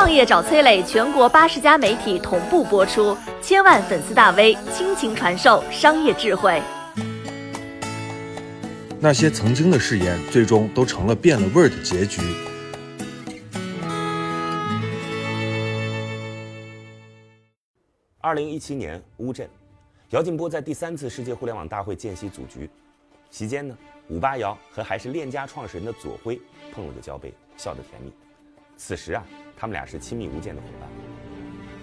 创业找崔磊，全国八十家媒体同步播出，千万粉丝大 V 倾情传授商业智慧。那些曾经的誓言，最终都成了变了味儿的结局。二零一七年乌镇，姚劲波在第三次世界互联网大会见习组局，席间呢，五八姚和还是链家创始人的左晖碰了个交杯，笑得甜蜜。此时啊，他们俩是亲密无间的伙伴。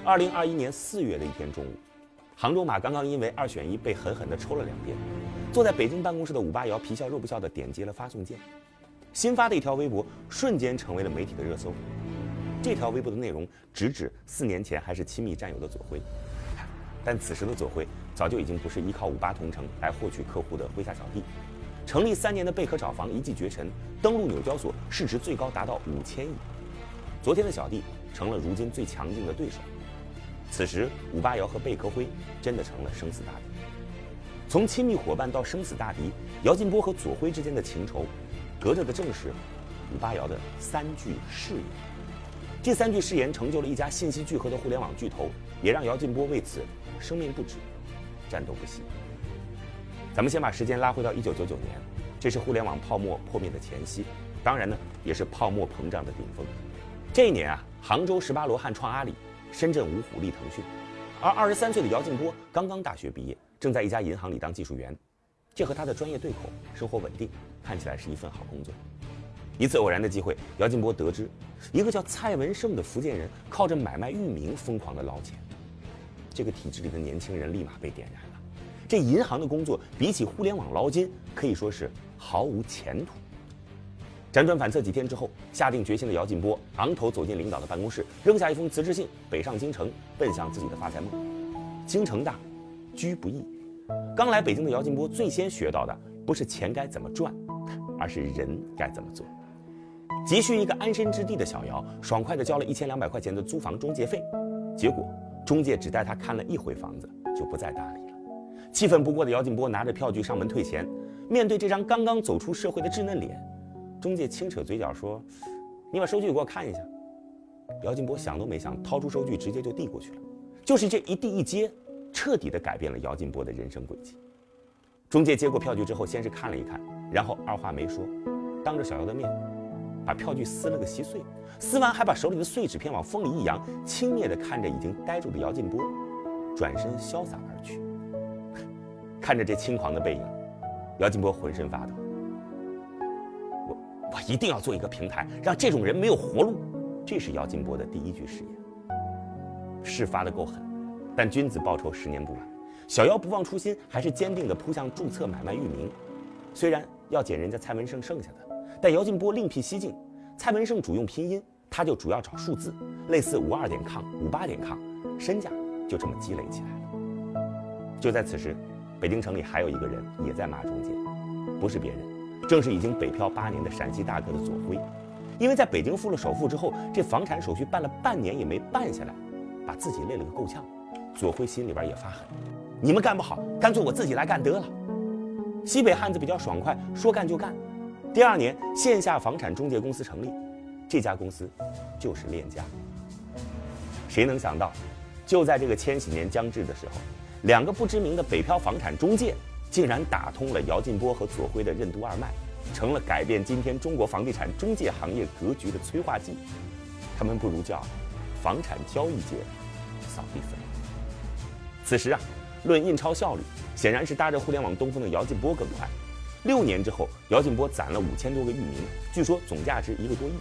二零二一年四月的一天中午，杭州马刚刚因为二选一被狠狠地抽了两遍，坐在北京办公室的五八瑶皮笑肉不笑地点击了发送键，新发的一条微博瞬间成为了媒体的热搜。这条微博的内容直指四年前还是亲密战友的左晖。但此时的左晖早就已经不是依靠五八同城来获取客户的麾下小弟，成立三年的贝壳找房一骑绝尘，登陆纽交所，市值最高达到五千亿。昨天的小弟成了如今最强劲的对手。此时，五八瑶和贝壳辉真的成了生死大敌。从亲密伙伴到生死大敌，姚劲波和左晖之间的情仇，隔着的正是五八瑶的三句誓言。这三句誓言成就了一家信息聚合的互联网巨头，也让姚劲波为此。生命不止，战斗不息。咱们先把时间拉回到一九九九年，这是互联网泡沫破灭的前夕，当然呢，也是泡沫膨胀的顶峰。这一年啊，杭州十八罗汉创阿里，深圳五虎立腾讯，而二十三岁的姚劲波刚刚大学毕业，正在一家银行里当技术员，这和他的专业对口，生活稳定，看起来是一份好工作。一次偶然的机会，姚劲波得知，一个叫蔡文胜的福建人靠着买卖域名疯狂的捞钱。这个体制里的年轻人立马被点燃了。这银行的工作比起互联网捞金可以说是毫无前途。辗转反侧几天之后，下定决心的姚劲波昂头走进领导的办公室，扔下一封辞职信，北上京城，奔向自己的发财梦。京城大，居不易。刚来北京的姚劲波最先学到的不是钱该怎么赚，而是人该怎么做。急需一个安身之地的小姚，爽快地交了一千两百块钱的租房中介费，结果。中介只带他看了一回房子，就不再搭理了。气愤不过的姚劲波拿着票据上门退钱。面对这张刚刚走出社会的稚嫩脸，中介轻扯嘴角说：“你把收据给我看一下。”姚劲波想都没想，掏出收据直接就递过去了。就是这一递一接，彻底的改变了姚劲波的人生轨迹。中介接过票据之后，先是看了一看，然后二话没说，当着小姚的面。把票据撕了个稀碎，撕完还把手里的碎纸片往风里一扬，轻蔑地看着已经呆住的姚劲波，转身潇洒而去。看着这轻狂的背影，姚劲波浑身发抖。一定要做一个平台，让这种人没有活路。这是姚劲波的第一句誓言。事发的够狠，但君子报仇十年不晚。小姚不忘初心，还是坚定地扑向注册买卖域名。虽然要捡人家蔡文胜剩下的。但姚劲波另辟蹊径，蔡文胜主用拼音，他就主要找数字，类似五二点 com、五八点 com，身价就这么积累起来了。就在此时，北京城里还有一个人也在骂中介，不是别人，正是已经北漂八年的陕西大哥的左辉。因为在北京付了首付之后，这房产手续办了半年也没办下来，把自己累了个够呛。左辉心里边也发狠，你们干不好，干脆我自己来干得了。西北汉子比较爽快，说干就干。第二年，线下房产中介公司成立，这家公司就是链家。谁能想到，就在这个千禧年将至的时候，两个不知名的北漂房产中介竟然打通了姚劲波和左晖的任督二脉，成了改变今天中国房地产中介行业格局的催化剂。他们不如叫房产交易界扫地僧。此时啊，论印钞效率，显然是搭着互联网东风的姚劲波更快。六年之后，姚劲波攒了五千多个域名，据说总价值一个多亿。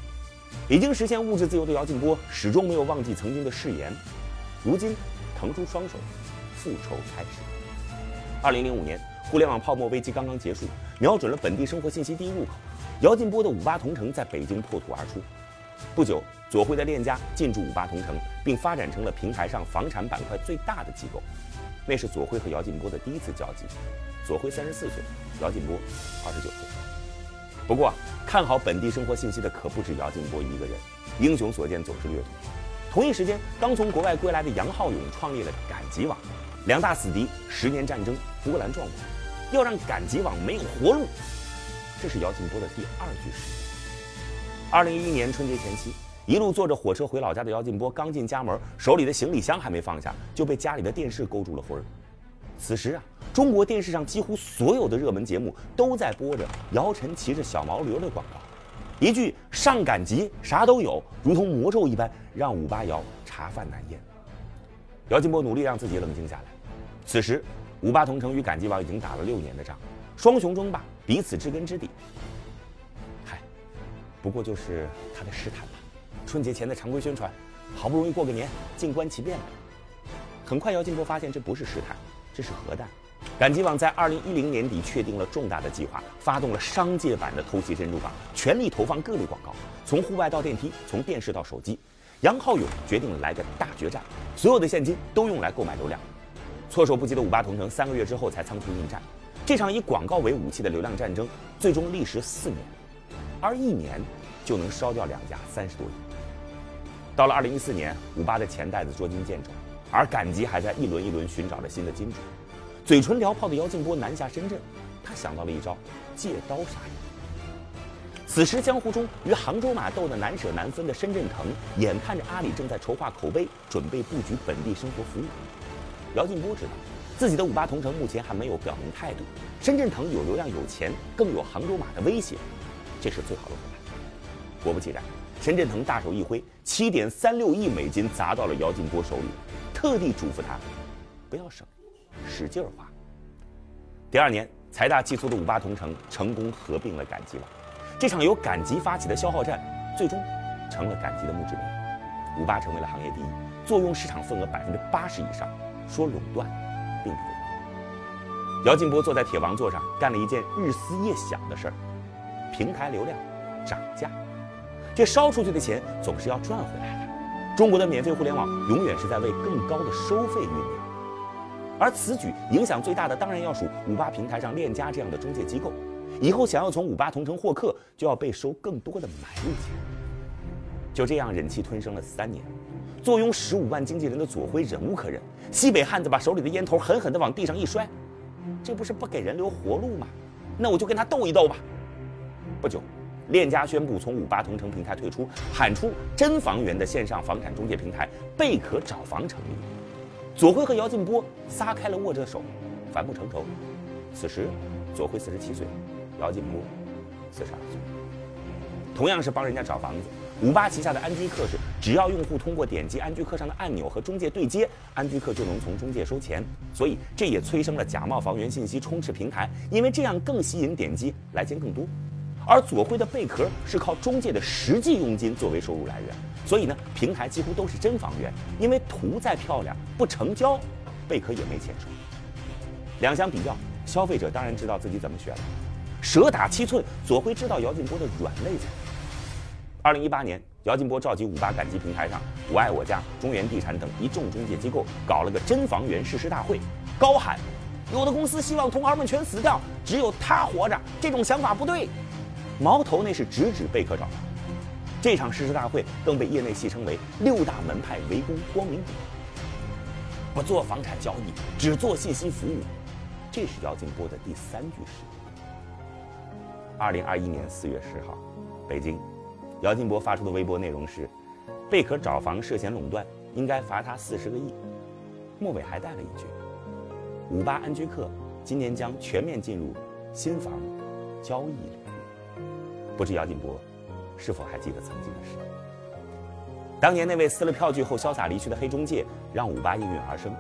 已经实现物质自由的姚劲波始终没有忘记曾经的誓言。如今，腾出双手，复仇开始。二零零五年，互联网泡沫危机刚刚结束，瞄准了本地生活信息第一入口，姚劲波的五八同城在北京破土而出。不久，左晖的链家进驻五八同城，并发展成了平台上房产板块最大的机构。那是左晖和姚劲波的第一次交集。左晖三十四岁。姚劲波，二十九岁。不过，看好本地生活信息的可不止姚劲波一个人。英雄所见总是略同。同一时间，刚从国外归来的杨浩勇创立了赶集网。两大死敌，十年战争，波澜壮阔。要让赶集网没有活路，这是姚劲波的第二句誓言。二零一一年春节前夕，一路坐着火车回老家的姚劲波，刚进家门，手里的行李箱还没放下，就被家里的电视勾住了魂。此时啊，中国电视上几乎所有的热门节目都在播着姚晨骑着小毛驴的广告，一句“上赶集，啥都有”，如同魔咒一般，让五八姚茶饭难咽。姚劲波努力让自己冷静下来。此时，五八同城与赶集网已经打了六年的仗，双雄争霸，彼此知根知底。嗨，不过就是他的试探吧。春节前的常规宣传，好不容易过个年，静观其变吧。很快，姚劲波发现这不是试探，这是核弹。赶集网在二零一零年底确定了重大的计划，发动了商界版的偷袭珍珠港，全力投放各类广告，从户外到电梯，从电视到手机。杨浩勇决定来个大决战，所有的现金都用来购买流量。措手不及的五八同城三个月之后才仓促应战，这场以广告为武器的流量战争最终历时四年，而一年就能烧掉两家三十多亿。到了二零一四年，五八的钱袋子捉襟见肘，而赶集还在一轮一轮寻找着新的金主。嘴唇燎泡的姚劲波南下深圳，他想到了一招借刀杀人。此时江湖中与杭州马斗得难舍难分的深圳腾，眼看着阿里正在筹划口碑，准备布局本地生活服务。姚劲波知道，自己的五八同城目前还没有表明态度。深圳腾有流量、有钱，更有杭州马的威胁，这是最好的伙伴。果不其然。深圳腾大手一挥，七点三六亿美金砸到了姚劲波手里，特地嘱咐他不要省，使劲儿花。第二年，财大气粗的五八同城成功合并了赶集网，这场由赶集发起的消耗战，最终成了赶集的墓志铭。五八成为了行业第一，坐拥市场份额百分之八十以上。说垄断，并不对。姚劲波坐在铁王座上，干了一件日思夜想的事儿：平台流量涨价。这烧出去的钱总是要赚回来的。中国的免费互联网永远是在为更高的收费酝酿，而此举影响最大的当然要数五八平台上链家这样的中介机构。以后想要从五八同城获客，就要被收更多的买入钱。就这样忍气吞声了三年，坐拥十五万经纪人的左晖忍无可忍，西北汉子把手里的烟头狠狠地往地上一摔，这不是不给人留活路吗？那我就跟他斗一斗吧。不久。链家宣布从五八同城平台退出，喊出真房源的线上房产中介平台贝壳找房成立。左晖和姚劲波撒开了握着手，反目成仇。此时，左晖四十七岁，姚劲波四十二岁。同样是帮人家找房子，五八旗下的安居客是，只要用户通过点击安居客上的按钮和中介对接，安居客就能从中介收钱。所以这也催生了假冒房源信息充斥平台，因为这样更吸引点击，来钱更多。而左晖的贝壳是靠中介的实际佣金作为收入来源，所以呢，平台几乎都是真房源。因为图再漂亮不成交，贝壳也没钱收。两相比较，消费者当然知道自己怎么选了。蛇打七寸，左晖知道姚劲波的软肋在哪。二零一八年，姚劲波召集五八赶集平台上我爱我家、中原地产等一众中介机构，搞了个真房源誓师大会，高喊：有的公司希望同行们全死掉，只有他活着，这种想法不对。矛头那是直指贝壳找房，这场誓师大会更被业内戏称为“六大门派围攻光明顶”。不做房产交易，只做信息服务，这是姚劲波的第三句誓言。二零二一年四月十号，北京，姚劲波发出的微博内容是：“贝壳找房涉嫌垄断，应该罚他四十个亿。”末尾还带了一句：“五八安居客今年将全面进入新房交易领域。”不知姚劲波是否还记得曾经的事？当年那位撕了票据后潇洒离去的黑中介，让五八应运而生。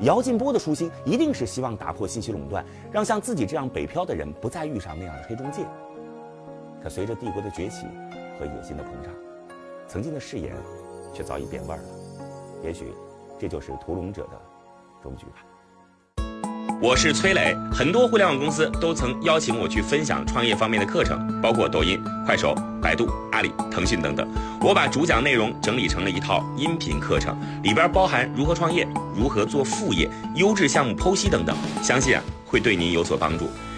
姚劲波的初心一定是希望打破信息垄断，让像自己这样北漂的人不再遇上那样的黑中介。可随着帝国的崛起和野心的膨胀，曾经的誓言却早已变味儿了。也许这就是屠龙者的终局吧。我是崔磊，很多互联网公司都曾邀请我去分享创业方面的课程，包括抖音、快手、百度、阿里、腾讯等等。我把主讲内容整理成了一套音频课程，里边包含如何创业、如何做副业、优质项目剖析等等，相信啊会对您有所帮助。